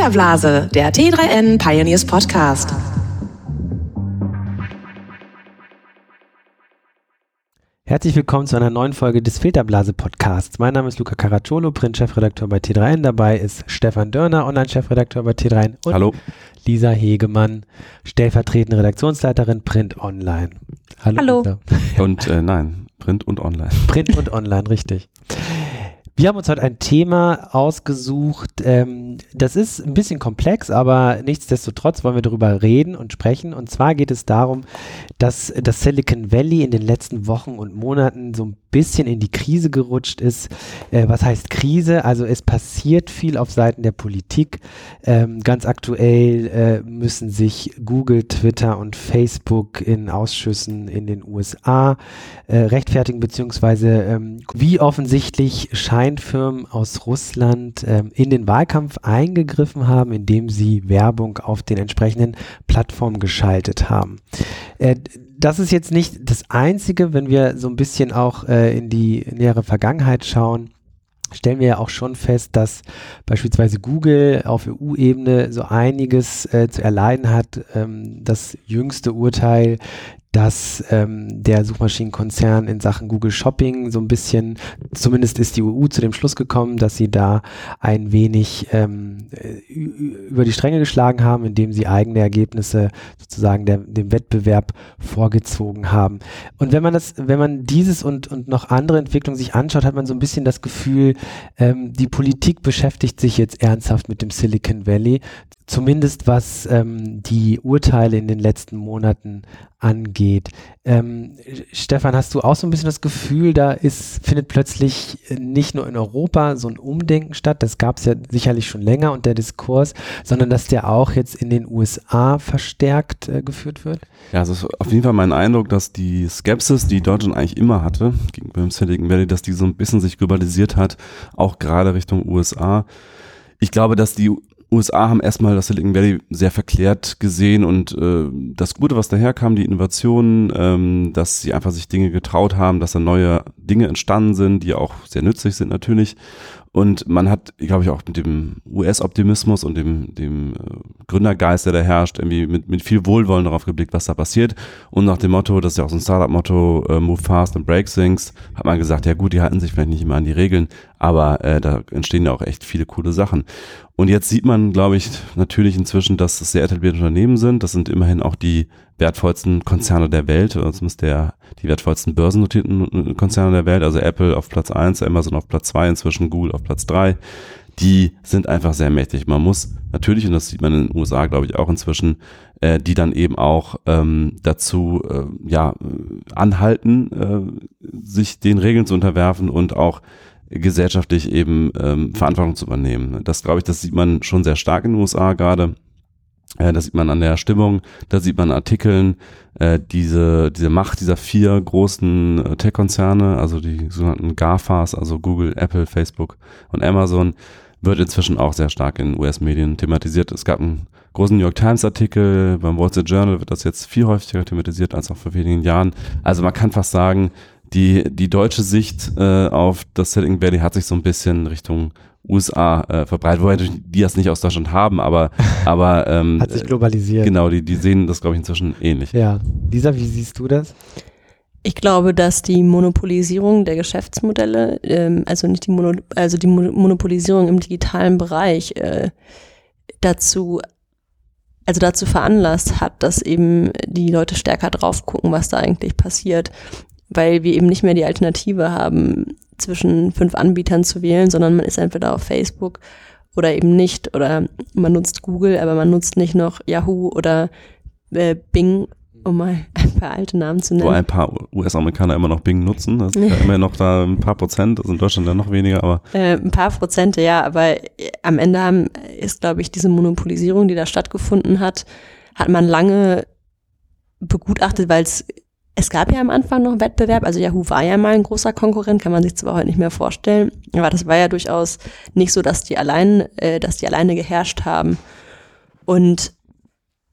Filterblase, der T3N Pioneers Podcast. Herzlich willkommen zu einer neuen Folge des Filterblase Podcasts. Mein Name ist Luca Caracciolo, Print-Chefredakteur bei T3N. Dabei ist Stefan Dörner, Online-Chefredakteur bei T3N. Und Hallo. Lisa Hegemann, stellvertretende Redaktionsleiterin Print Online. Hallo. Hallo. Und äh, nein, Print und Online. Print und Online, richtig. Wir haben uns heute ein Thema ausgesucht. Ähm, das ist ein bisschen komplex, aber nichtsdestotrotz wollen wir darüber reden und sprechen. Und zwar geht es darum, dass das Silicon Valley in den letzten Wochen und Monaten so ein bisschen in die Krise gerutscht ist. Äh, was heißt Krise? Also es passiert viel auf Seiten der Politik. Ähm, ganz aktuell äh, müssen sich Google, Twitter und Facebook in Ausschüssen in den USA äh, rechtfertigen, beziehungsweise ähm, wie offensichtlich scheint Kleinfirmen aus Russland ähm, in den Wahlkampf eingegriffen haben, indem sie Werbung auf den entsprechenden Plattformen geschaltet haben. Äh, das ist jetzt nicht das Einzige, wenn wir so ein bisschen auch äh, in die nähere Vergangenheit schauen stellen wir ja auch schon fest, dass beispielsweise Google auf EU-Ebene so einiges äh, zu erleiden hat. Ähm, das jüngste Urteil dass ähm, der Suchmaschinenkonzern in Sachen Google Shopping so ein bisschen, zumindest ist die EU zu dem Schluss gekommen, dass sie da ein wenig ähm, über die Stränge geschlagen haben, indem sie eigene Ergebnisse sozusagen der, dem Wettbewerb vorgezogen haben. Und wenn man das, wenn man dieses und, und noch andere Entwicklungen sich anschaut, hat man so ein bisschen das Gefühl, ähm, die Politik beschäftigt sich jetzt ernsthaft mit dem Silicon Valley, zumindest was ähm, die Urteile in den letzten Monaten angeht. Ähm, Stefan, hast du auch so ein bisschen das Gefühl, da ist, findet plötzlich nicht nur in Europa so ein Umdenken statt, das gab es ja sicherlich schon länger und der Diskurs, sondern dass der auch jetzt in den USA verstärkt äh, geführt wird? Ja, also auf jeden Fall mein Eindruck, dass die Skepsis, die Deutschland eigentlich immer hatte, gegenüber dem Silicon Valley, dass die so ein bisschen sich globalisiert hat, auch gerade Richtung USA. Ich glaube, dass die USA haben erstmal das Silicon Valley sehr verklärt gesehen und äh, das Gute, was daherkam, die Innovationen, ähm, dass sie einfach sich Dinge getraut haben, dass da neue Dinge entstanden sind, die auch sehr nützlich sind natürlich. Und man hat, glaube ich, auch mit dem US-Optimismus und dem, dem äh, Gründergeist, der da herrscht, irgendwie mit, mit viel Wohlwollen darauf geblickt, was da passiert. Und nach dem Motto, das ist ja auch so ein Startup-Motto, äh, move fast and break things, hat man gesagt, ja gut, die halten sich vielleicht nicht immer an die Regeln, aber äh, da entstehen ja auch echt viele coole Sachen. Und jetzt sieht man, glaube ich, natürlich inzwischen, dass das sehr etablierte Unternehmen sind. Das sind immerhin auch die wertvollsten Konzerne der Welt, oder zumindest der, die wertvollsten börsennotierten Konzerne der Welt, also Apple auf Platz eins, Amazon auf Platz zwei, inzwischen Google auf Platz drei. Die sind einfach sehr mächtig. Man muss natürlich, und das sieht man in den USA, glaube ich, auch inzwischen, äh, die dann eben auch ähm, dazu äh, ja, anhalten, äh, sich den Regeln zu unterwerfen und auch gesellschaftlich eben ähm, Verantwortung zu übernehmen. Das glaube ich, das sieht man schon sehr stark in den USA gerade. Äh, das sieht man an der Stimmung, da sieht man Artikeln, äh, diese, diese Macht dieser vier großen äh, Tech-Konzerne, also die sogenannten GAFAs, also Google, Apple, Facebook und Amazon, wird inzwischen auch sehr stark in US-Medien thematisiert. Es gab einen großen New York Times-Artikel, beim Wall Street Journal wird das jetzt viel häufiger thematisiert als noch vor wenigen Jahren. Also man kann fast sagen, die, die deutsche Sicht äh, auf das Silicon Valley hat sich so ein bisschen Richtung USA äh, verbreitet, wobei die das nicht aus Deutschland haben, aber, aber ähm, hat sich globalisiert. Genau, die, die sehen das, glaube ich, inzwischen ähnlich. Ja. Lisa, wie siehst du das? Ich glaube, dass die Monopolisierung der Geschäftsmodelle, ähm, also nicht die Mono, also die Monopolisierung im digitalen Bereich äh, dazu also dazu veranlasst hat, dass eben die Leute stärker drauf gucken, was da eigentlich passiert weil wir eben nicht mehr die Alternative haben, zwischen fünf Anbietern zu wählen, sondern man ist entweder auf Facebook oder eben nicht oder man nutzt Google, aber man nutzt nicht noch Yahoo oder äh, Bing, um mal ein paar alte Namen zu nennen. Wo ein paar US-Amerikaner immer noch Bing nutzen, das ist ja immer noch da ein paar Prozent, das ist in Deutschland ja noch weniger, aber. Äh, ein paar Prozente, ja, aber am Ende haben, ist, glaube ich, diese Monopolisierung, die da stattgefunden hat, hat man lange begutachtet, weil es es gab ja am Anfang noch Wettbewerb, also Yahoo war ja mal ein großer Konkurrent, kann man sich zwar heute nicht mehr vorstellen, aber das war ja durchaus nicht so, dass die allein, äh, dass die alleine geherrscht haben. Und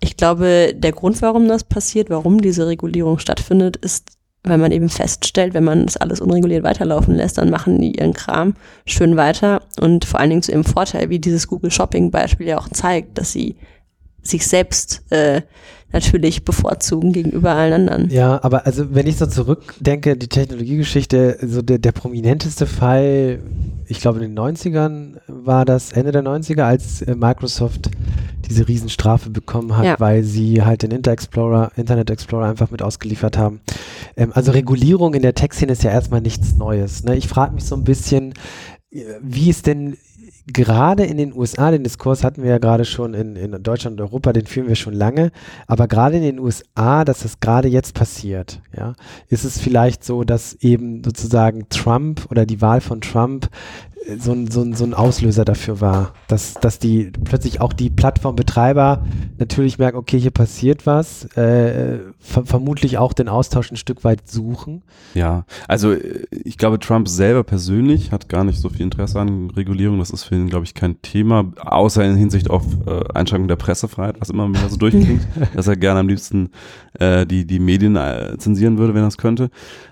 ich glaube, der Grund, warum das passiert, warum diese Regulierung stattfindet, ist, weil man eben feststellt, wenn man das alles unreguliert weiterlaufen lässt, dann machen die ihren Kram schön weiter und vor allen Dingen zu ihrem Vorteil, wie dieses Google Shopping Beispiel ja auch zeigt, dass sie sich selbst äh, natürlich bevorzugen gegenüber allen anderen. Ja, aber also wenn ich so zurückdenke, die Technologiegeschichte, so der, der prominenteste Fall, ich glaube in den 90ern war das, Ende der 90er, als äh, Microsoft diese Riesenstrafe bekommen hat, Ja. weil sie halt den Inter Explorer, Internet Explorer einfach mit ausgeliefert haben. Ähm, also Regulierung in der Tech-Szene ist ja erstmal nichts Neues. Ne? Ich frage mich so ein bisschen, äh, wie ist denn gerade in den USA, den Diskurs hatten wir ja gerade schon in, in Deutschland und Europa, den führen wir schon lange, aber gerade in den USA, dass das gerade jetzt passiert, ja, ist es vielleicht so, dass eben sozusagen Trump oder die Wahl von Trump so ein, so ein, so ein Auslöser dafür war, dass, dass die plötzlich auch die Plattformbetreiber natürlich merken, okay, hier passiert was, äh, ver vermutlich auch den Austausch ein Stück weit suchen. Ja, also äh, ich glaube, Trump selber persönlich hat gar nicht so viel Interesse an Regulierung. Das ist für ihn, glaube ich, kein Thema, außer in Hinsicht auf äh, Einschränkung der Pressefreiheit, was immer wieder so durchklingt, dass er gerne am liebsten äh, die, die Medien äh, zensieren würde, wenn er es könnte.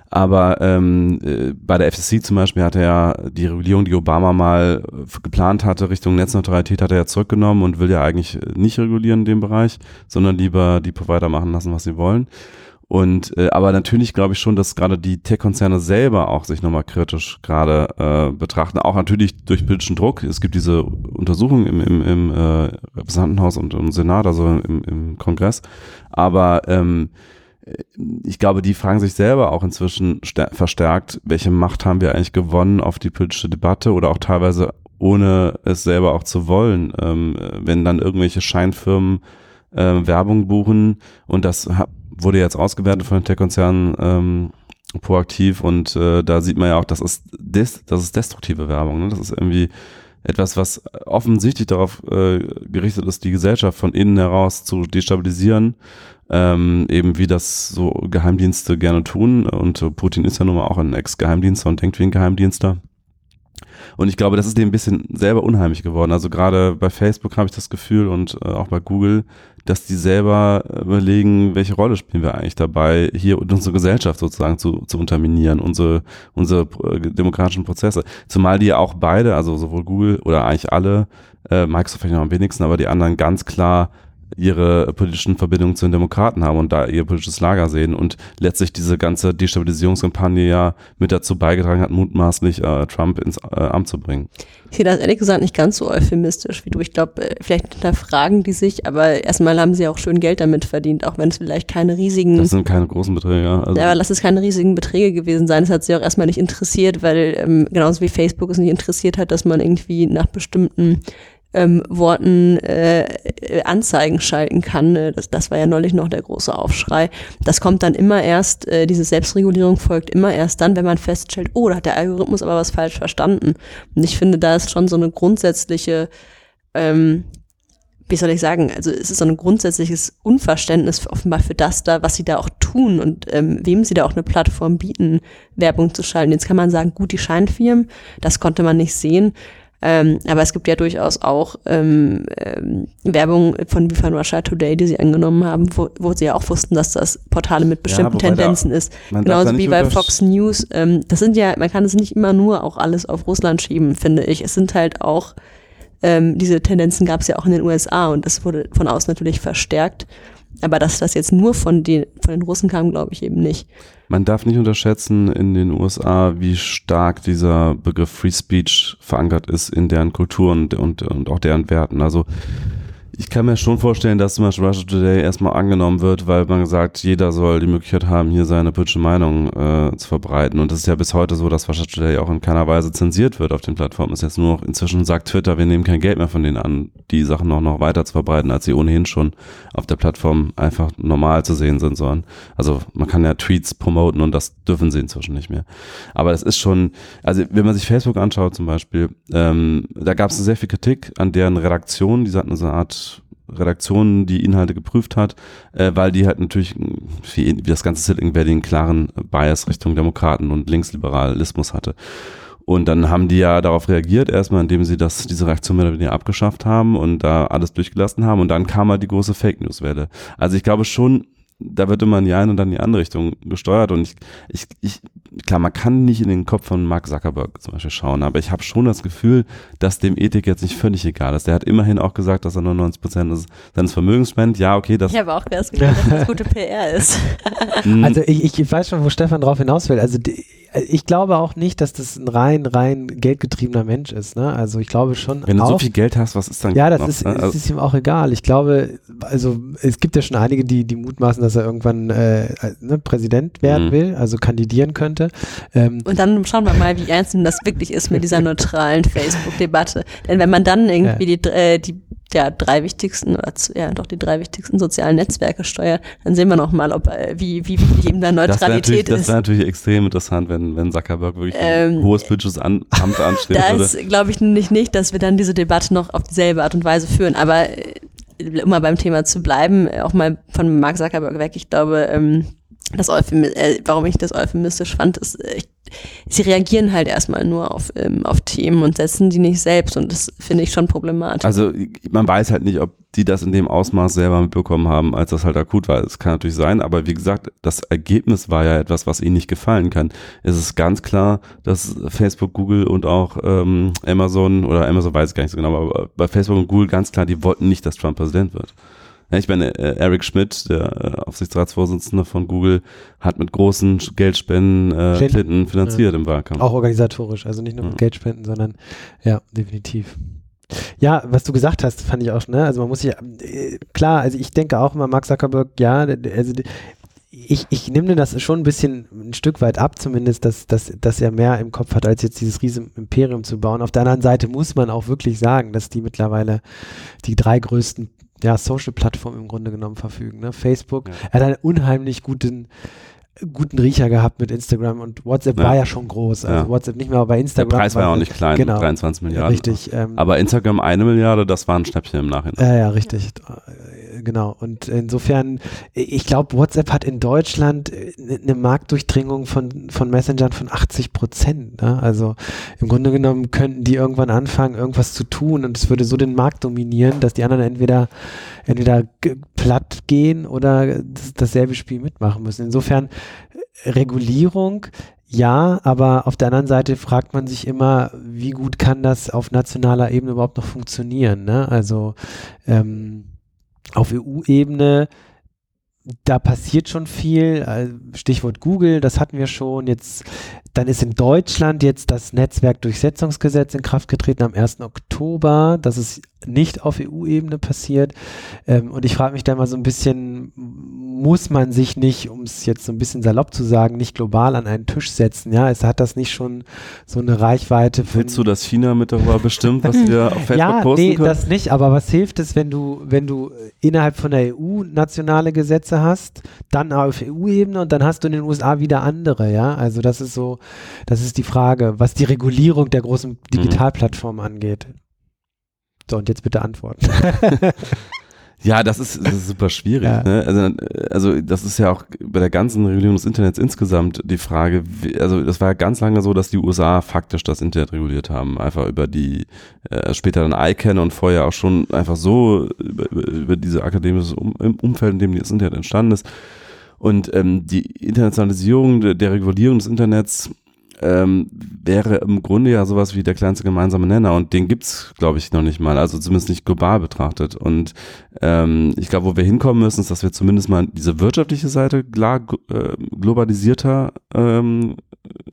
Aber ähm, äh, bei der FCC zum Beispiel hat er ja die Regulierung, die Obama mal äh, geplant hatte, Richtung Netzneutralität, hat er ja zurückgenommen und will ja eigentlich äh, nicht regulieren in dem Bereich, sondern lieber die Provider machen lassen, was sie wollen. Und äh, aber natürlich glaube ich schon, dass gerade die Tech-Konzerne selber auch sich nochmal kritisch gerade äh, betrachten, auch natürlich durch politischen Druck. Es gibt diese Untersuchung im, im, im äh, Repräsentantenhaus und im Senat, also im, im Kongress. Aber ähm, ich glaube, die fragen sich selber auch inzwischen stär- verstärkt, welche Macht haben wir eigentlich gewonnen auf die politische Debatte oder auch teilweise ohne es selber auch zu wollen, ähm, wenn dann irgendwelche Scheinfirmen ähm, Werbung buchen und das wurde jetzt ausgewertet von den Tech-Konzernen ähm, proaktiv und äh, da sieht man ja auch, das ist, das ist destruktive Werbung. Ne? Das ist irgendwie etwas, was offensichtlich darauf äh, gerichtet ist, die Gesellschaft von innen heraus zu destabilisieren, ähm, eben wie das so Geheimdienste gerne tun. Und Putin ist ja nun mal auch ein Ex-Geheimdienster und denkt wie ein Geheimdienster. Und ich glaube, das ist dem ein bisschen selber unheimlich geworden. Also gerade bei Facebook habe ich das Gefühl und äh, auch bei Google, dass die selber überlegen, welche Rolle spielen wir eigentlich dabei, hier unsere Gesellschaft sozusagen zu, zu unterminieren, unsere, unsere äh, demokratischen Prozesse. Zumal die ja auch beide, also sowohl Google oder eigentlich alle, äh, Microsoft vielleicht noch am wenigsten, aber die anderen ganz klar ihre politischen Verbindungen zu den Demokraten haben und da ihr politisches Lager sehen und letztlich diese ganze Destabilisierungskampagne ja mit dazu beigetragen hat, mutmaßlich äh, Trump ins äh, Amt zu bringen. Ich sehe das ehrlich gesagt nicht ganz so euphemistisch wie du. Ich glaube, äh, vielleicht hinterfragen die sich, aber erstmal haben sie auch schön Geld damit verdient, auch wenn es vielleicht keine riesigen Das sind keine großen Beträge. ja. Also, Ja, aber lass es keine riesigen Beträge gewesen sein. Das hat sie auch erstmal nicht interessiert, weil ähm, genauso wie Facebook es nicht interessiert hat, dass man irgendwie nach bestimmten ähm, Worten äh, Anzeigen schalten kann. Äh, Das, das war ja neulich noch der große Aufschrei. Das kommt dann immer erst, äh, diese Selbstregulierung folgt immer erst dann, wenn man feststellt, oh, da hat der Algorithmus aber was falsch verstanden. Und ich finde, da ist schon so eine grundsätzliche ähm, wie soll ich sagen, also es ist so ein grundsätzliches Unverständnis für, offenbar für das da, was sie da auch tun und ähm, wem sie da auch eine Plattform bieten, Werbung zu schalten. Jetzt kann man sagen, gut, die Scheinfirmen, das konnte man nicht sehen. Ähm, aber es gibt ja durchaus auch ähm, ähm, Werbung von wie von Russia Today, die sie angenommen haben, wo, wo sie ja auch wussten, dass das Portale mit bestimmten da- Tendenzen ist. da Genauso nicht wie bei Fox News. Ähm, das sind ja, man kann es nicht immer nur auch alles auf Russland schieben, finde ich. Es sind halt auch ähm, diese Tendenzen gab es ja auch in den USA und das wurde von außen natürlich verstärkt. Aber dass das jetzt nur von den, von den Russen kam, glaube ich eben nicht. Man darf nicht unterschätzen in den USA, wie stark dieser Begriff Free Speech verankert ist in deren Kultur und, und, und auch deren Werten. Also ich kann mir schon vorstellen, dass zum Beispiel Russia Today erstmal angenommen wird, weil man sagt, jeder soll die Möglichkeit haben, hier seine politische Meinung äh, zu verbreiten. Und das ist ja bis heute so, dass Russia Today auch in keiner Weise zensiert wird auf den Plattformen. Ist jetzt nur noch, inzwischen sagt Twitter, wir nehmen kein Geld mehr von denen an, die Sachen noch, noch weiter zu verbreiten, als sie ohnehin schon auf der Plattform einfach normal zu sehen sind sollen. Also man kann ja Tweets promoten und das dürfen sie inzwischen nicht mehr. Aber das ist schon, also wenn man sich Facebook anschaut zum Beispiel, ähm, da gab es sehr viel Kritik an deren Redaktion, die hatten so eine Art Redaktion, die Inhalte geprüft hat, äh, weil die halt natürlich, wie, wie das ganze Silicon Valley, einen klaren Bias Richtung Demokraten und Linksliberalismus hatte. Und dann haben die ja darauf reagiert, erstmal, indem sie das, diese Reaktion mehr oder weniger abgeschafft haben und da alles durchgelassen haben. Und dann kam halt die große Fake News Welle. Also ich glaube schon, da wird immer in die eine und dann in die andere Richtung gesteuert und ich, ich, ich, klar, man kann nicht in den Kopf von Mark Zuckerberg zum Beispiel schauen, aber ich habe schon das Gefühl, dass dem Ethik jetzt nicht völlig egal ist. Der hat immerhin auch gesagt, dass er nur 90 Prozent seines Vermögens spendet. Ja, okay, das. Ich habe auch das Gefühl, dass das gute PR ist. Also ich, ich weiß schon, wo Stefan drauf hinaus will. Also die, ich glaube auch nicht, dass das ein rein, rein geldgetriebener Mensch ist. Ne? Also ich glaube schon Wenn du auch, so viel Geld hast, was ist dann Ja, das noch, ist, ne? Also, ist ihm auch egal. Ich glaube, also es gibt ja schon einige, die, die mutmaßen, dass er irgendwann äh, ne, Präsident werden Mhm. will, also kandidieren könnte. Ähm, Und dann schauen wir mal, wie ernst das wirklich ist mit dieser neutralen Facebook-Debatte. Denn wenn man dann irgendwie die, äh, die ja, drei wichtigsten, oder ja, doch die drei wichtigsten sozialen Netzwerke steuert, dann sehen wir noch mal, ob, äh, wie, wie wichtig ihm da das wäre Neutralität das ist. wär natürlich extrem interessant, wenn, wenn Zuckerberg wirklich Ähm, ein hohes politisches An Amt anstehen Da würde. ist, glaube ich, nicht, nicht, dass wir dann diese Debatte noch auf dieselbe Art und Weise führen. Aber äh, um mal beim Thema zu bleiben, äh, auch mal von Mark Zuckerberg weg, ich glaube, ähm, das Euphemi äh, warum ich das euphemistisch fand, ist, äh, ich, sie reagieren halt erstmal nur auf, ähm, auf Themen und setzen die nicht selbst und das finde ich schon problematisch. Also man weiß halt nicht, ob die das in dem Ausmaß selber mitbekommen haben, als das halt akut war. Es kann natürlich sein, aber wie gesagt, das Ergebnis war ja etwas, was ihnen nicht gefallen kann. Es ist ganz klar, dass Facebook, Google und auch ähm, Amazon oder Amazon weiß ich gar nicht so genau, aber bei Facebook und Google ganz klar, die wollten nicht, dass Trump Präsident wird. Ja, ich meine, äh, Eric Schmidt, der äh, Aufsichtsratsvorsitzende von Google, hat mit großen Geldspenden äh, Clinton. Clinton finanziert im Wahlkampf. auch organisatorisch, also nicht nur mit Ja. Geld spenden, sondern ja, definitiv. Ja, was du gesagt hast, fand ich auch schon, ne? Also man muss sich, äh, klar, also ich denke auch immer, Mark Zuckerberg, ja, also ich, ich nehme das schon ein bisschen ein Stück weit ab, zumindest, dass, dass, dass er mehr im Kopf hat, als jetzt dieses riesen Imperium zu bauen. Auf der anderen Seite muss man auch wirklich sagen, dass die mittlerweile die drei größten ja, Social-Plattformen im Grunde genommen verfügen. Ne? Facebook, Ja. er hat einen unheimlich guten guten Riecher gehabt mit Instagram und WhatsApp Ja. war ja schon groß. Also Ja. WhatsApp nicht mehr, aber bei der Instagram. Preis war ja auch nicht klein, Genau. 23 Milliarden. Richtig. Ähm, Aber Instagram eine Milliarde, das war ein Schnäppchen im Nachhinein. ja, ja, richtig. Äh, Genau. Und insofern, ich glaube, WhatsApp hat in Deutschland eine Marktdurchdringung von, von Messengern von 80 Prozent. Ne? Also im Grunde genommen könnten die irgendwann anfangen, irgendwas zu tun und es würde so den Markt dominieren, dass die anderen entweder, entweder platt gehen oder das, dasselbe Spiel mitmachen müssen. Insofern äh, Regulierung ja, aber auf der anderen Seite fragt man sich immer, wie gut kann das auf nationaler Ebene überhaupt noch funktionieren? Ne? Also ähm, auf EU-Ebene, da passiert schon viel. äh, Stichwort Google, das hatten wir schon. Jetzt, dann ist in Deutschland jetzt das Netzwerkdurchsetzungsgesetz in Kraft getreten am 1. Oktober. Das ist nicht auf EU-Ebene passiert. Ähm, und ich frage mich da mal so ein bisschen, muss man sich nicht, um es jetzt so ein bisschen salopp zu sagen, nicht global an einen Tisch setzen? Ja, es hat das nicht schon so eine Reichweite. Willst du, dass China mit darüber bestimmt, was wir auf Facebook ja, posten nee, können? das nicht, aber was hilft es, wenn du, wenn du innerhalb von der EU nationale Gesetze hast, dann auf EU-Ebene und dann hast du in den USA wieder andere, ja? Also das ist so, das ist die Frage, was die Regulierung der Mhm. großen Digitalplattformen angeht. So, und jetzt bitte antworten. Ja, das ist, das ist super schwierig. Ja. Ne? Also, also das ist ja auch bei der ganzen Regulierung des Internets insgesamt die Frage, wie, also das war ja ganz lange so, dass die USA faktisch das Internet reguliert haben, einfach über die, äh, später dann ICANN und vorher auch schon einfach so über, über, diese akademische um, im Umfeld, in dem das Internet entstanden ist. Und ähm, die Internationalisierung der, der Regulierung des Internets ähm, wäre im Grunde ja sowas wie der kleinste gemeinsame Nenner und den gibt's, glaube ich, noch nicht mal, also zumindest nicht global betrachtet. Und ähm, ich glaube, wo wir hinkommen müssen, ist, dass wir zumindest mal diese wirtschaftliche Seite klar, äh, globalisierter ähm,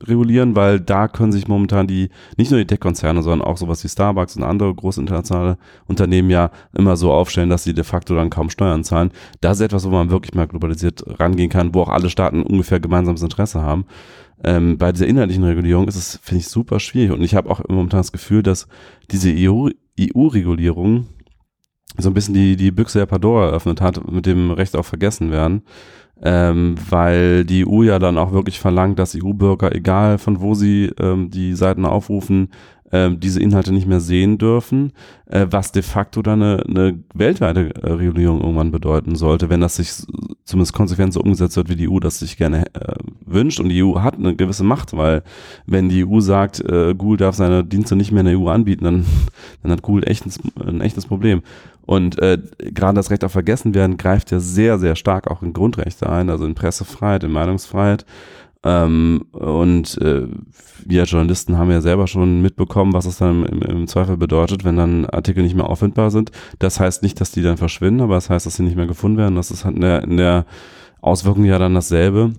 regulieren, weil da können sich momentan die, nicht nur die Tech-Konzerne, sondern auch sowas wie Starbucks und andere große internationale Unternehmen ja immer so aufstellen, dass sie de facto dann kaum Steuern zahlen. Das ist etwas, wo man wirklich mal globalisiert rangehen kann, wo auch alle Staaten ungefähr gemeinsames Interesse haben. Ähm, bei dieser inhaltlichen Regulierung ist es, finde ich, super schwierig. Und ich habe auch momentan das Gefühl, dass diese EU EU-Regulierung so ein bisschen die, die Büchse der Pandora eröffnet hat, mit dem Recht auf Vergessen werden. Ähm, weil die EU ja dann auch wirklich verlangt, dass EU-Bürger, egal von wo sie ähm, die Seiten aufrufen, ähm, diese Inhalte nicht mehr sehen dürfen, äh, was de facto dann eine, eine weltweite äh, Regulierung irgendwann bedeuten sollte, wenn das sich zumindest konsequent so umgesetzt wird, wie die EU das sich gerne äh, wünscht. Und die EU hat eine gewisse Macht, weil wenn die EU sagt, äh, Google darf seine Dienste nicht mehr in der EU anbieten, dann, dann hat Google echt ein, ein echtes Problem. Und äh, gerade das Recht auf Vergessen werden greift ja sehr, sehr stark auch in Grundrechte ein, also in Pressefreiheit, in Meinungsfreiheit. Ähm, und äh, wir Journalisten haben ja selber schon mitbekommen, was es dann im, im, Zweifel bedeutet, wenn dann Artikel nicht mehr auffindbar sind. Das heißt nicht, dass die dann verschwinden, aber das heißt, dass sie nicht mehr gefunden werden. Das ist halt in der, in der Auswirkung ja dann dasselbe.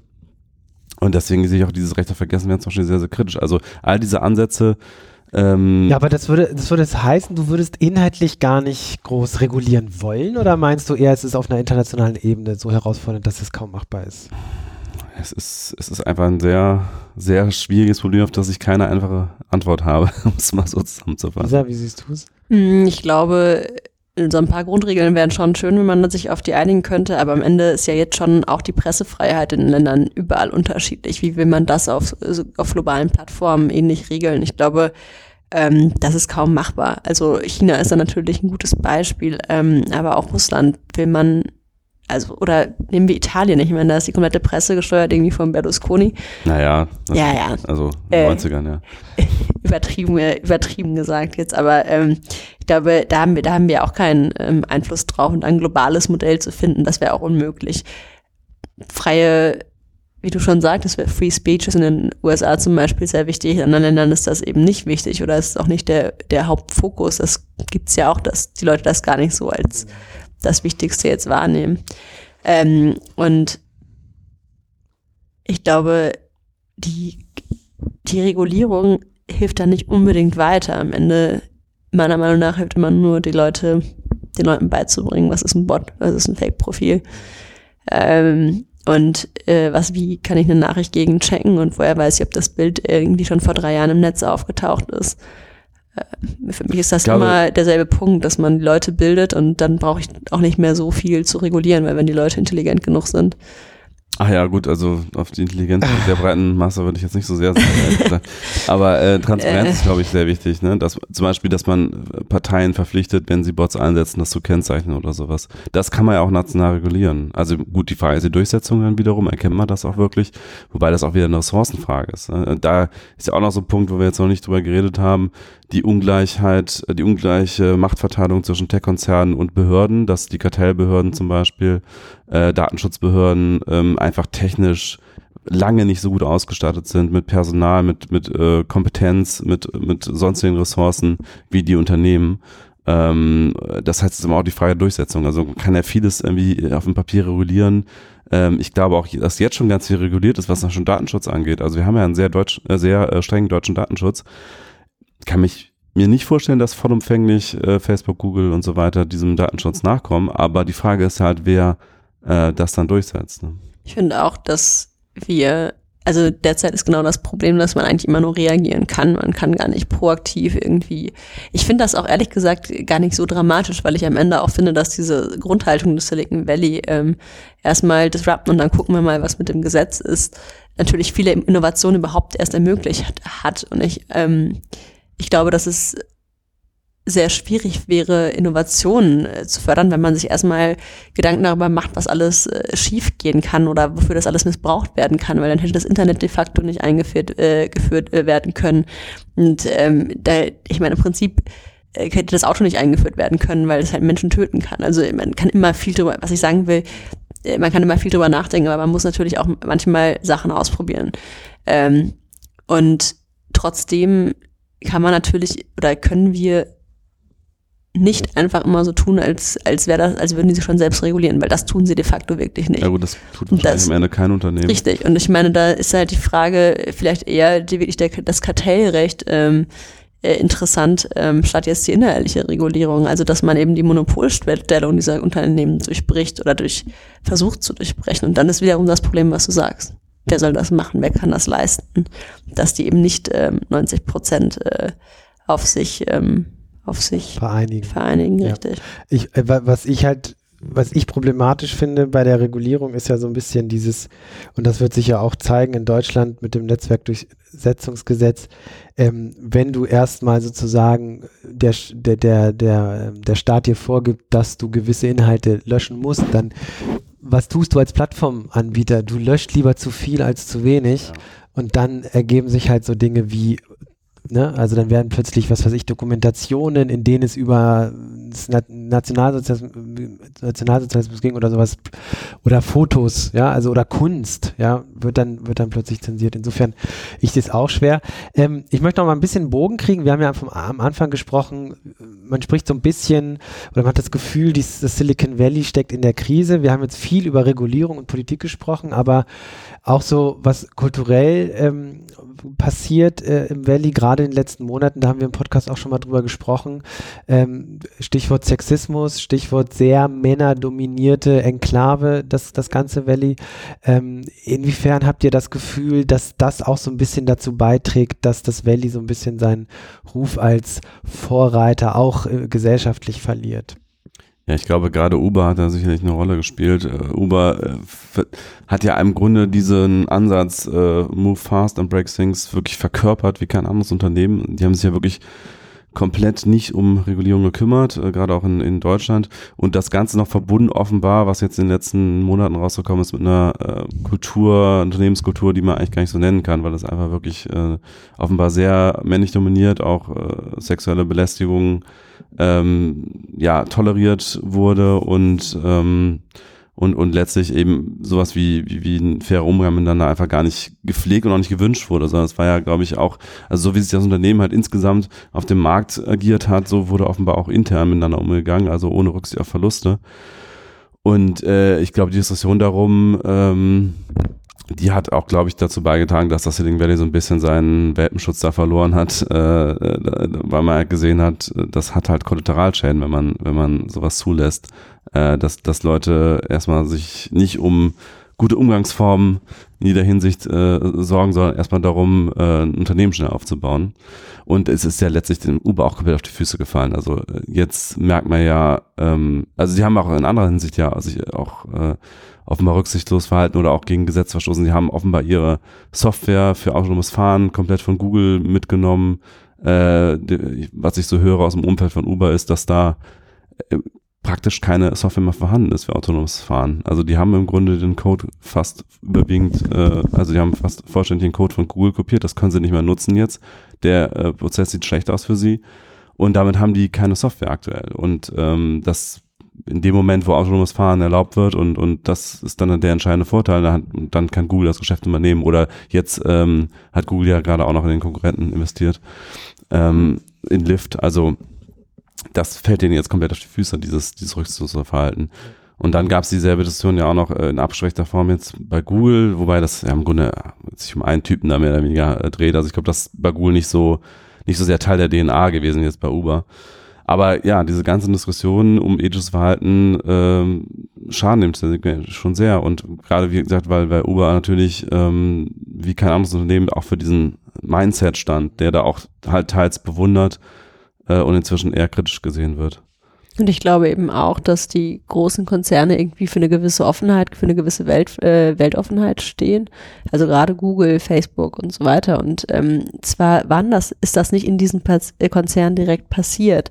Und deswegen sehe ich auch dieses Recht auf Vergessen werden zum Beispiel sehr, sehr kritisch. Also all diese Ansätze, ähm, ja, aber das würde, das würde das heißen, du würdest inhaltlich gar nicht groß regulieren wollen oder meinst du eher, es ist auf einer internationalen Ebene so herausfordernd, dass es kaum machbar ist? Es ist, es ist einfach ein sehr, sehr schwieriges Problem, auf das ich keine einfache Antwort habe, um es mal so zusammenzufassen. Lisa, wie siehst du es? Hm, ich glaube, so ein paar Grundregeln wären schon schön, wenn man sich auf die einigen könnte, aber am Ende ist ja jetzt schon auch die Pressefreiheit in den Ländern überall unterschiedlich. Wie will man das auf, auf globalen Plattformen ähnlich regeln? Ich glaube, ähm, das ist kaum machbar. Also China ist da natürlich ein gutes Beispiel, ähm, aber auch Russland will man also, oder nehmen wir Italien, ich meine, da ist die komplette Presse gesteuert irgendwie von Berlusconi. Naja, ja, ja. Also in den äh, 90ern, ja. übertrieben, übertrieben gesagt jetzt, aber ähm, ich glaube, da haben wir, da haben wir auch keinen ähm, Einfluss drauf und ein globales Modell zu finden, das wäre auch unmöglich. Freie, wie du schon sagtest, Free Speech ist in den USA zum Beispiel sehr wichtig, in anderen Ländern ist das eben nicht wichtig oder ist auch nicht der, der Hauptfokus. Das gibt's ja auch, dass die Leute das gar nicht so als das Wichtigste jetzt wahrnehmen. Ähm, und ich glaube, die, die Regulierung hilft da nicht unbedingt weiter. Am Ende, meiner Meinung nach, hilft immer nur die Leute, den Leuten beizubringen, was ist ein Bot, was ist ein Fake-Profil. Ähm, und äh, was, wie kann ich eine Nachricht gegen checken und woher weiß ich, ob das Bild irgendwie schon vor drei Jahren im Netz aufgetaucht ist. Äh, für mich ist das glaube, immer derselbe Punkt, dass man Leute bildet und dann brauche ich auch nicht mehr so viel zu regulieren, weil wenn die Leute intelligent genug sind, Ach ja, gut, also auf die Intelligenz der breiten Masse würde ich jetzt nicht so sehr sagen. Aber äh, Transparenz ist, glaube ich, sehr wichtig. Ne? Dass, zum Beispiel, dass man Parteien verpflichtet, wenn sie Bots einsetzen, das zu kennzeichnen oder sowas. Das kann man ja auch national regulieren. Also gut, die Frage ist die Durchsetzung dann wiederum, erkennt man das auch wirklich? Wobei das auch wieder eine Ressourcenfrage ist. Ne? Da ist ja auch noch so ein Punkt, wo wir jetzt noch nicht drüber geredet haben, die Ungleichheit, die ungleiche Machtverteilung zwischen Tech-Konzernen und Behörden, dass die Kartellbehörden zum Beispiel, äh, Datenschutzbehörden ähm, einfach technisch lange nicht so gut ausgestattet sind mit Personal, mit, mit äh, Kompetenz, mit, mit sonstigen Ressourcen wie die Unternehmen. Ähm, das heißt, es ist immer auch die freie Durchsetzung. Also man kann ja vieles irgendwie auf dem Papier regulieren. Ähm, ich glaube auch, dass jetzt schon ganz viel reguliert ist, was schon Datenschutz angeht. Also wir haben ja einen sehr, deutsch, äh, sehr äh, strengen deutschen Datenschutz kann mich mir nicht vorstellen, dass vollumfänglich äh, Facebook, Google und so weiter diesem Datenschutz nachkommen. Aber die Frage ist halt, wer äh, das dann durchsetzt. Ne? Ich finde auch, dass wir, also derzeit ist genau das Problem, dass man eigentlich immer nur reagieren kann. Man kann gar nicht proaktiv irgendwie. Ich finde das auch ehrlich gesagt gar nicht so dramatisch, weil ich am Ende auch finde, dass diese Grundhaltung des Silicon Valley ähm, erstmal disrupten und dann gucken wir mal, was mit dem Gesetz ist, natürlich viele Innovationen überhaupt erst ermöglicht hat. Und ich ähm, ich glaube, dass es sehr schwierig wäre, Innovationen äh, zu fördern, wenn man sich erstmal Gedanken darüber macht, was alles äh, schief gehen kann oder wofür das alles missbraucht werden kann, weil dann hätte das Internet de facto nicht eingeführt äh, geführt äh, werden können. Und ähm, da, ich meine, im Prinzip äh, hätte das Auto nicht eingeführt werden können, weil es halt Menschen töten kann. Also man kann immer viel drüber, was ich sagen will, äh, man kann immer viel drüber nachdenken, aber man muss natürlich auch manchmal Sachen ausprobieren. Ähm, und trotzdem kann man natürlich oder können wir nicht einfach immer so tun, als, als wäre das, als würden die sich schon selbst regulieren, weil das tun sie de facto wirklich nicht. Ja gut, das tut wahrscheinlich das, am Ende kein Unternehmen. Richtig. Und ich meine, da ist halt die Frage vielleicht eher die, wirklich der, das Kartellrecht ähm, äh, interessant, ähm, statt jetzt die innerliche Regulierung. Also dass man eben die Monopolstellung dieser Unternehmen durchbricht oder durch versucht zu durchbrechen. Und dann ist wiederum das Problem, was du sagst wer soll das machen, wer kann das leisten, dass die eben nicht ähm, 90 Prozent äh, auf sich ähm, auf sich vereinigen. Vereinigen, richtig. Ich, äh, was ich halt was ich problematisch finde bei der Regulierung ist ja so ein bisschen dieses, und das wird sich ja auch zeigen in Deutschland mit dem Netzwerkdurchsetzungsgesetz, ähm, wenn du erstmal sozusagen der, der, der, der, der Staat dir vorgibt, dass du gewisse Inhalte löschen musst, dann was tust du als Plattformanbieter? Du löscht lieber zu viel als zu wenig. Ja. Und dann ergeben sich halt so Dinge wie Ne? Also dann werden plötzlich, was weiß ich, Dokumentationen, in denen es über Nationalsozialismus, Nationalsozialismus ging oder sowas, oder Fotos, ja, also oder Kunst, ja, wird dann, wird dann plötzlich zensiert. Insofern, ich sehe es auch schwer. Ähm, ich möchte noch mal ein bisschen Bogen kriegen. Wir haben ja vom, am Anfang gesprochen, man spricht so ein bisschen, oder man hat das Gefühl, dies, das Silicon Valley steckt in der Krise. Wir haben jetzt viel über Regulierung und Politik gesprochen, aber auch so, was kulturell ähm, passiert äh, im Valley, gerade in den letzten Monaten, da haben wir im Podcast auch schon mal drüber gesprochen. Ähm, Stichwort Sexismus, Stichwort sehr männerdominierte Enklave, das, das ganze Valley. Ähm, inwiefern habt ihr das Gefühl, dass das auch so ein bisschen dazu beiträgt, dass das Valley so ein bisschen seinen Ruf als Vorreiter auch äh, gesellschaftlich verliert? Ja, ich glaube, gerade Uber hat da sicherlich eine Rolle gespielt. Uh, Uber äh, hat ja im Grunde diesen Ansatz äh, Move Fast and Break Things wirklich verkörpert wie kein anderes Unternehmen. Die haben sich ja wirklich komplett nicht um Regulierung gekümmert, äh, gerade auch in, in Deutschland. Und das Ganze noch verbunden offenbar, was jetzt in den letzten Monaten rausgekommen ist, mit einer äh, Kultur, Unternehmenskultur, die man eigentlich gar nicht so nennen kann, weil das einfach wirklich äh, offenbar sehr männlich dominiert, auch äh, sexuelle Belästigung ähm, ja, toleriert wurde und ähm, und, und letztlich eben sowas wie, wie, wie ein fairer Umgang miteinander einfach gar nicht gepflegt und auch nicht gewünscht wurde, sondern es war ja, glaube ich, auch, also so wie sich das Unternehmen halt insgesamt auf dem Markt agiert hat, so wurde offenbar auch intern miteinander umgegangen, also ohne Rücksicht auf Verluste. Und äh, ich glaube, die Diskussion darum, ähm, die hat auch, glaube ich, dazu beigetragen, dass das Silicon Valley so ein bisschen seinen Welpenschutz da verloren hat, äh, äh, weil man halt gesehen hat, das hat halt Kollateralschäden, wenn man, wenn man sowas zulässt, äh, dass, dass Leute erstmal sich nicht um gute Umgangsformen in jeder Hinsicht äh, sorgen, sondern erstmal darum, äh, ein Unternehmen schnell aufzubauen. Und es ist ja letztlich dem Uber auch komplett auf die Füße gefallen. Also äh, jetzt merkt man ja, ähm, also sie haben auch in anderer Hinsicht ja sich auch äh, offenbar rücksichtslos verhalten oder auch gegen Gesetz verstoßen. Sie haben offenbar ihre Software für autonomes Fahren komplett von Google mitgenommen. Äh, die, was ich so höre aus dem Umfeld von Uber ist, dass da äh, praktisch keine Software mehr vorhanden ist für autonomes Fahren. Also die haben im Grunde den Code fast überwiegend, äh, also die haben fast vollständig den Code von Google kopiert, das können sie nicht mehr nutzen jetzt. Der äh, Prozess sieht schlecht aus für sie und damit haben die keine Software aktuell. Und ähm, das in dem Moment, wo autonomes Fahren erlaubt wird und, und das ist dann der entscheidende Vorteil, dann, kann Google das Geschäft übernehmen. Oder jetzt ähm, hat Google ja gerade auch noch in den Konkurrenten investiert, ähm, in Lyft. Also das fällt denen jetzt komplett auf die Füße, dieses, dieses rücksichtslose Verhalten. Und dann gab es dieselbe Diskussion ja auch noch äh, in abschwächter Form jetzt bei Google, wobei das ja im Grunde sich um einen Typen da mehr oder weniger äh, dreht. Also ich glaube, das bei Google nicht so, nicht so sehr Teil der DNA gewesen jetzt bei Uber. Aber ja, diese ganzen Diskussionen um ethisches Verhalten ähm, schaden dem schon sehr. Und gerade wie gesagt, weil, weil Uber natürlich ähm, wie kein anderes Unternehmen auch für diesen Mindset stand, der da auch halt teils bewundert äh, und inzwischen eher kritisch gesehen wird. Und ich glaube eben auch, dass die großen Konzerne irgendwie für eine gewisse Offenheit, für eine gewisse Welt, äh, Weltoffenheit stehen. Also gerade Google, Facebook und so weiter. Und ähm, zwar waren das, ist das nicht in diesen äh, Konzernen direkt passiert,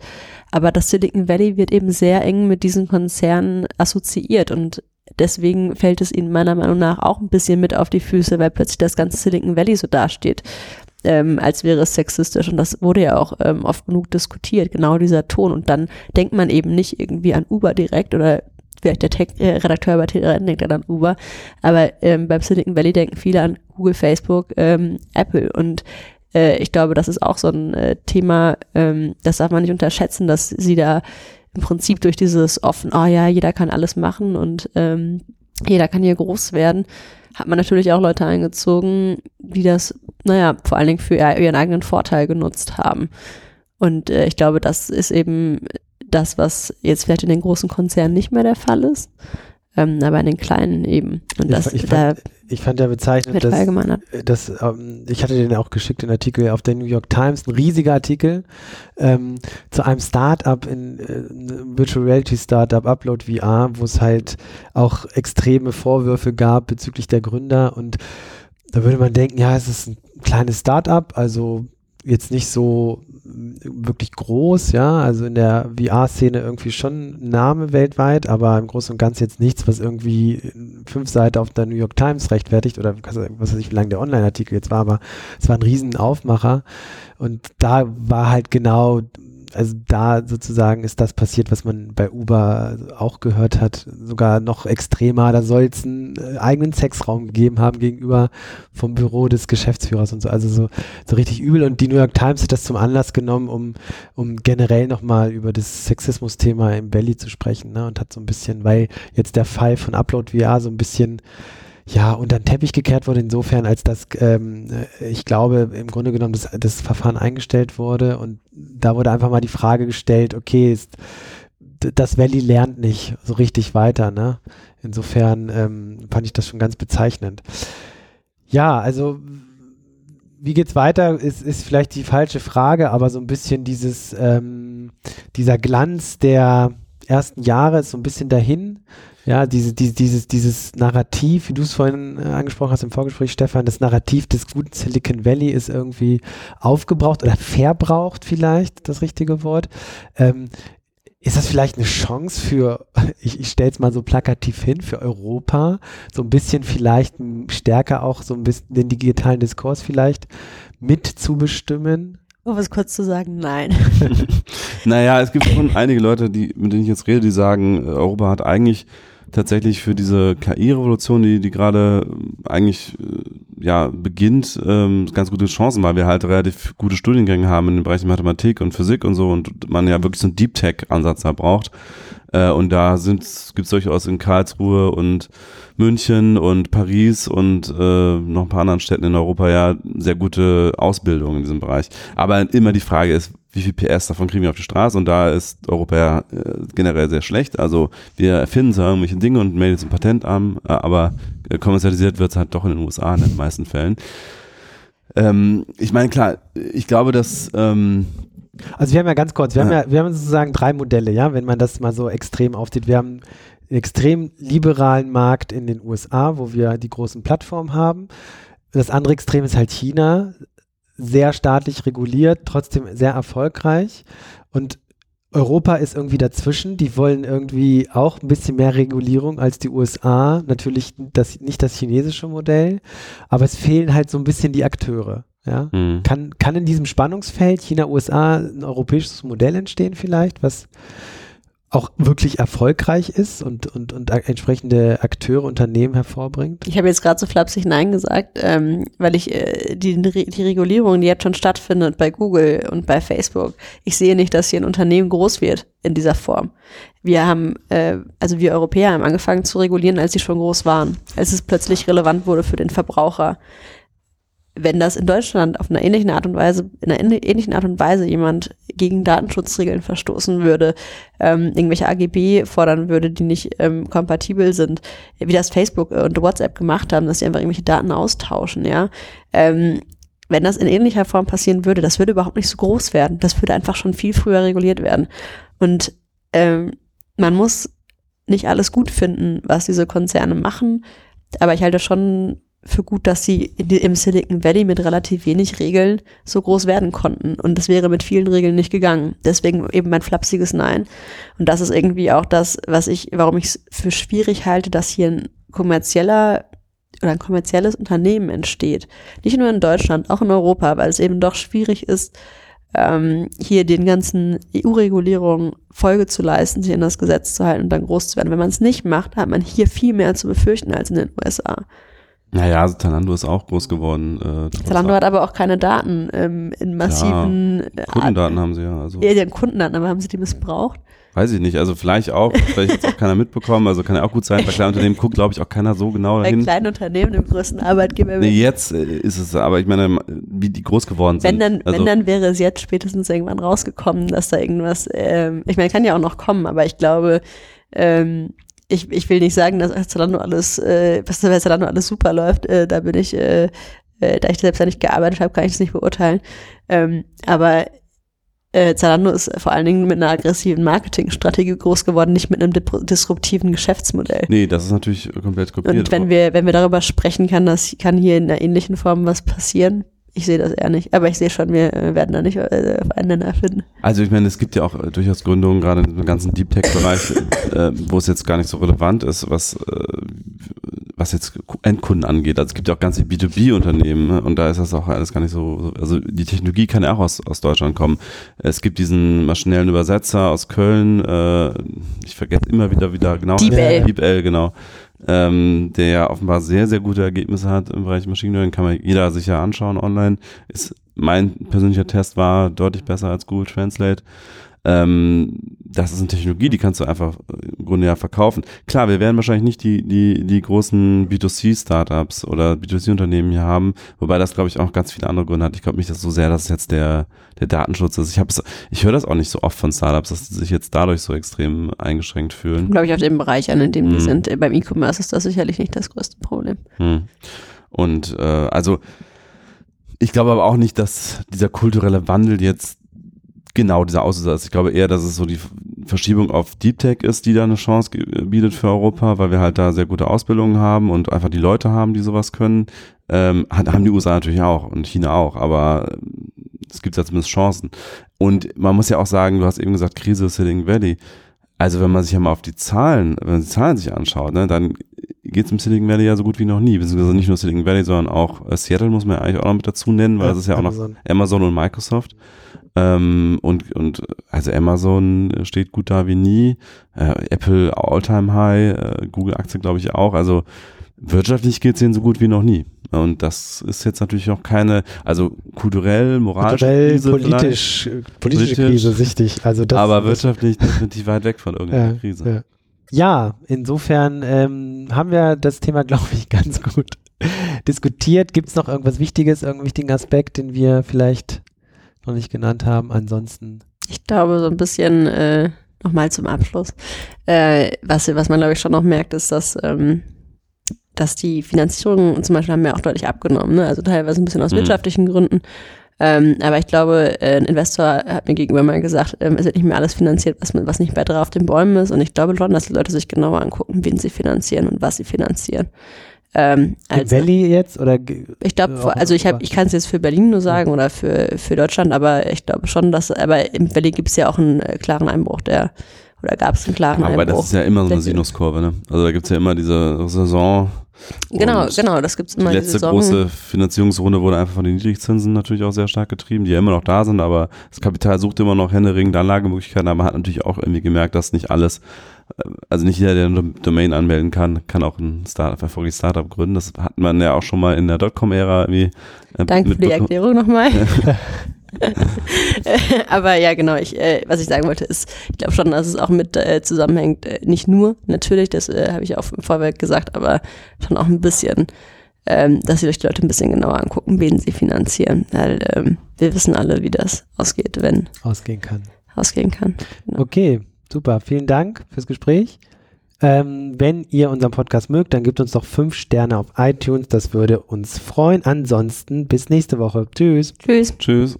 aber das Silicon Valley wird eben sehr eng mit diesen Konzernen assoziiert und deswegen fällt es ihnen meiner Meinung nach auch ein bisschen mit auf die Füße, weil plötzlich das ganze Silicon Valley so dasteht ähm, als wäre es sexistisch. Und das wurde ja auch ähm, oft genug diskutiert, genau dieser Ton. Und dann denkt man eben nicht irgendwie an Uber direkt oder vielleicht der Tech äh, Redakteur bei TRN denkt dann an Uber, aber ähm, beim Silicon Valley denken viele an Google, Facebook, ähm, Apple und äh, ich glaube, das ist auch so ein äh, Thema, ähm, das darf man nicht unterschätzen, dass sie da im Prinzip durch dieses offen, oh ja, jeder kann alles machen und ähm, jeder kann hier groß werden, hat man natürlich auch Leute eingezogen, die das, naja, vor allen Dingen für ihren eigenen Vorteil genutzt haben. Und äh, ich glaube, das ist eben das, was jetzt vielleicht in den großen Konzernen nicht mehr der Fall ist, ähm, aber in den kleinen eben. Und das, ich, fand, ich fand ja bezeichnend, dass, verallgemeinert. dass ähm, ich hatte den auch geschickt, den Artikel auf der New York Times, ein riesiger Artikel ähm, zu einem Startup in äh, Virtual Reality Startup Upload VR, wo es halt auch extreme Vorwürfe gab bezüglich der Gründer und da würde man denken, ja, es ist ein kleines Startup, also jetzt nicht so wirklich groß, ja, also in der VR-Szene irgendwie schon Name weltweit, aber im Großen und Ganzen jetzt nichts, was irgendwie fünf Seiten auf der New York Times rechtfertigt oder was weiß ich, wie lang der Online-Artikel jetzt war, aber es war ein riesen Aufmacher und da war halt genau also da sozusagen ist das passiert, was man bei Uber auch gehört hat, sogar noch extremer. Da soll es einen äh, eigenen Sexraum gegeben haben gegenüber vom Büro des Geschäftsführers und so. Also so, so richtig übel. Und die New York Times hat das zum Anlass genommen, um, um generell nochmal über das Sexismus-Thema im Belly zu sprechen. Ne? Und hat so ein bisschen, weil jetzt der Fall von Upload VR so ein bisschen ja, unter den Teppich gekehrt wurde, insofern, als dass ähm, ich glaube, im Grunde genommen das, das Verfahren eingestellt wurde und da wurde einfach mal die Frage gestellt, okay, ist, das Valley lernt nicht so richtig weiter, ne? Insofern ähm, fand ich das schon ganz bezeichnend. Ja, also wie geht's weiter, ist, ist vielleicht die falsche Frage, aber so ein bisschen dieses, ähm, dieser Glanz der ersten Jahre ist so ein bisschen dahin. Ja, diese, diese, dieses, dieses Narrativ, wie du es vorhin äh, angesprochen hast im Vorgespräch, Stefan, das Narrativ des guten Silicon Valley ist irgendwie aufgebraucht oder verbraucht vielleicht, das richtige Wort. Ähm, ist das vielleicht eine Chance für, ich, ich stelle es mal so plakativ hin, für Europa, so ein bisschen vielleicht stärker auch so ein bisschen den digitalen Diskurs vielleicht mitzubestimmen? Um es kurz zu sagen, nein. naja, es gibt schon einige Leute, die, mit denen ich jetzt rede, die sagen, Europa hat eigentlich tatsächlich für diese KI-Revolution, die, die gerade eigentlich äh, ja beginnt, ähm, ganz gute Chancen, weil wir halt relativ gute Studiengänge haben in den Bereichen Mathematik und Physik und so und man ja wirklich so einen Deep Tech-Ansatz da braucht. Äh, und da sind gibt's durchaus in Karlsruhe und München und Paris und äh, noch ein paar anderen Städten in Europa ja sehr gute Ausbildung in diesem Bereich. Aber immer die Frage ist, wie viel PS davon kriegen wir auf die Straße und da ist Europa ja äh, generell sehr schlecht. Also wir erfinden zwar irgendwelche Dinge und melden jetzt ein Patent an, äh, aber äh, kommerzialisiert wird es halt doch in den USA in den meisten Fällen. Ähm, ich meine, klar, ich glaube, dass ähm, also wir haben ja ganz kurz, wir haben ja, wir haben sozusagen drei Modelle, ja, wenn man das mal so extrem aufzieht. Wir haben einen extrem liberalen Markt in den USA, wo wir die großen Plattformen haben. Das andere Extrem ist halt China, sehr staatlich reguliert, trotzdem sehr erfolgreich. Und Europa ist irgendwie dazwischen. Die wollen irgendwie auch ein bisschen mehr Regulierung als die USA. Natürlich das, nicht das chinesische Modell, aber es fehlen halt so ein bisschen die Akteure. Ja? Mhm. Kann, kann in diesem Spannungsfeld China-USA ein europäisches Modell entstehen vielleicht, was auch wirklich erfolgreich ist und, und, und entsprechende Akteure, Unternehmen hervorbringt? Ich habe jetzt gerade so flapsig Nein gesagt, ähm, weil ich äh, die, die Regulierung, die jetzt schon stattfindet bei Google und bei Facebook, ich sehe nicht, dass hier ein Unternehmen groß wird in dieser Form. Wir haben, äh, also wir Europäer haben angefangen zu regulieren, als sie schon groß waren, als es plötzlich relevant wurde für den Verbraucher wenn das in Deutschland auf einer ähnlichen Art und Weise, in einer ähnlichen Art und Weise jemand gegen Datenschutzregeln verstoßen würde, ähm, irgendwelche AGB fordern würde, die nicht ähm, kompatibel sind, wie das Facebook und WhatsApp gemacht haben, dass sie einfach irgendwelche Daten austauschen, ja. Ähm, wenn das in ähnlicher Form passieren würde, das würde überhaupt nicht so groß werden. Das würde einfach schon viel früher reguliert werden. Und ähm, man muss nicht alles gut finden, was diese Konzerne machen, aber ich halte schon für gut, dass sie im Silicon Valley mit relativ wenig Regeln so groß werden konnten. Und das wäre mit vielen Regeln nicht gegangen. Deswegen eben mein flapsiges Nein. Und das ist irgendwie auch das, was ich, warum ich es für schwierig halte, dass hier ein kommerzieller oder ein kommerzielles Unternehmen entsteht. Nicht nur in Deutschland, auch in Europa, weil es eben doch schwierig ist, ähm, hier den ganzen EU-Regulierungen Folge zu leisten, sich in das Gesetz zu halten und dann groß zu werden. Wenn man es nicht macht, hat man hier viel mehr zu befürchten als in den USA. Naja, also Zalando ist auch groß geworden. Äh, Zalando hat aber auch keine Daten ähm, in massiven. Ja, Kundendaten haben sie ja. Also. Ja, die haben Kundendaten, aber haben sie die missbraucht? Weiß ich nicht. Also vielleicht auch, vielleicht hat auch keiner mitbekommen. Also kann ja auch gut sein. Bei kleinen Unternehmen guckt, glaube ich, auch keiner so genau dahin. Bei kleinen Unternehmen, im größten Arbeitgeber. Nee, jetzt äh, ist es, aber ich meine, wie die groß geworden sind. Wenn dann, also, wenn dann wäre es jetzt spätestens irgendwann rausgekommen, dass da irgendwas, ähm, ich meine, kann ja auch noch kommen, aber ich glaube, ähm, ich, ich will nicht sagen, dass Zalando alles, äh, dass bei Zalando alles super läuft. Äh, da bin ich, äh, äh, da ich selbst ja nicht gearbeitet habe, kann ich das nicht beurteilen. Ähm, aber äh, Zalando ist vor allen Dingen mit einer aggressiven Marketingstrategie groß geworden, nicht mit einem disruptiven Geschäftsmodell. Nee, das ist natürlich komplett kopiert. Und wenn wir, wenn wir darüber sprechen, kann das, kann hier in einer ähnlichen Form was passieren. Ich sehe das eher nicht, aber ich sehe schon, wir äh, werden da nicht äh, auf einen Nenner finden. Also ich meine, es gibt ja auch äh, durchaus Gründungen, gerade im ganzen Deep Tech-Bereich, äh, wo es jetzt gar nicht so relevant ist, was, äh, was jetzt Endkunden angeht. Also es gibt ja auch ganze B2B-Unternehmen ne? und da ist das auch alles gar nicht so, also die Technologie kann ja auch aus, aus Deutschland kommen. Es gibt diesen maschinellen Übersetzer aus Köln, äh, ich vergesse immer wieder, wieder genau. DeepL. DeepL, genau ähm, der ja offenbar sehr, sehr gute Ergebnisse hat im Bereich Machine Learning, kann man jeder sich ja anschauen online. Ist, mein persönlicher Test war deutlich besser als Google Translate. Ähm, das ist eine Technologie, die kannst du einfach im Grunde ja verkaufen. Klar, wir werden wahrscheinlich nicht die, die, die großen B2C-Startups oder B2C-Unternehmen hier haben, wobei das, glaube ich, auch ganz viele andere Gründe hat. Ich glaube nicht, dass so sehr, dass es jetzt der, der Datenschutz ist. Ich, hab's, ich höre das auch nicht so oft von Startups, dass sie sich jetzt dadurch so extrem eingeschränkt fühlen. Glaube ich, auf dem Bereich an, in dem hm. die sind. Beim E-Commerce ist das sicherlich nicht das größte Problem. Hm. Und äh, also ich glaube aber auch nicht, dass dieser kulturelle Wandel jetzt genau dieser ist. Ich glaube eher, dass es so die Verschiebung auf Deep Tech ist, die da eine Chance bietet für Europa, weil wir halt da sehr gute Ausbildungen haben und einfach die Leute haben, die sowas können. Ähm, haben die USA natürlich auch und China auch, aber es gibt ja zumindest Chancen. Und man muss ja auch sagen, du hast eben gesagt, Krise Silicon Valley. Also wenn man sich ja mal auf die Zahlen, wenn man die Zahlen sich anschaut, ne, dann geht es im Silicon Valley ja so gut wie noch nie. Beziehungsweise nicht nur Silicon Valley, sondern auch äh, Seattle muss man ja eigentlich auch noch mit dazu nennen, weil ja, das ist ja Amazon. auch noch Amazon und Microsoft. Ähm, und, und also Amazon steht gut da wie nie. Äh, Apple Alltime High, äh, Google Aktie glaube ich auch. Also wirtschaftlich geht es ihnen so gut wie noch nie. Und das ist jetzt natürlich auch keine, also kulturell, moralisch, kulturell, Krise politisch, politische politisch, Krise, sichtig. Also das, aber wirtschaftlich definitiv weit weg von irgendeiner ja, Krise. Ja. Ja, insofern ähm, haben wir das Thema, glaube ich, ganz gut diskutiert. Gibt es noch irgendwas Wichtiges, irgendeinen wichtigen Aspekt, den wir vielleicht noch nicht genannt haben? Ansonsten. Ich glaube, so ein bisschen äh, nochmal zum Abschluss. Äh, was, was man, glaube ich, schon noch merkt, ist, dass, ähm, dass die Finanzierungen zum Beispiel haben ja auch deutlich abgenommen. Ne? Also teilweise ein bisschen aus mhm. wirtschaftlichen Gründen. Ähm, aber ich glaube, äh, ein Investor hat mir gegenüber mal gesagt, ähm, es wird nicht mehr alles finanziert, was, was nicht weiter auf den Bäumen ist. Und ich glaube schon, dass die Leute sich genauer angucken, wen sie finanzieren und was sie finanzieren. Ähm, also, Valley jetzt oder? Ich glaube, also ich habe, ich kann es jetzt für Berlin nur sagen oder für für Deutschland, aber ich glaube schon, dass, aber im Valley gibt es ja auch einen äh, klaren Einbruch, der oder gab es einen klaren aber Einbruch? Aber das ist ja immer so eine Sinuskurve, ne? Also da gibt es ja immer diese Saison. Genau, genau, das gibt es immer. Die letzte die große Finanzierungsrunde wurde einfach von den Niedrigzinsen natürlich auch sehr stark getrieben, die ja immer noch da sind, aber das Kapital sucht immer noch händeringend Anlagemöglichkeiten, aber man hat natürlich auch irgendwie gemerkt, dass nicht alles, äh, also nicht jeder, der eine Domain anmelden kann, kann auch ein Startup, erfolgreiches Startup gründen. Das hat man ja auch schon mal in der Dotcom-Ära irgendwie. Äh, Danke für die Erklärung nochmal. Aber ja, genau, ich, äh, was ich sagen wollte, ist, ich glaube schon, dass es auch mit äh, zusammenhängt, äh, nicht nur, natürlich, das äh, habe ich auch im Vorwerk gesagt, aber schon auch ein bisschen, ähm, dass sie euch die Leute ein bisschen genauer angucken, wen sie finanzieren. Weil ähm, wir wissen alle, wie das ausgeht, wenn ausgehen kann. Ausgehen kann. Genau. Okay, super. Vielen Dank fürs Gespräch. Ähm, wenn ihr unseren Podcast mögt, dann gebt uns doch fünf Sterne auf iTunes. Das würde uns freuen. Ansonsten bis nächste Woche. Tschüss. Tschüss. Tschüss.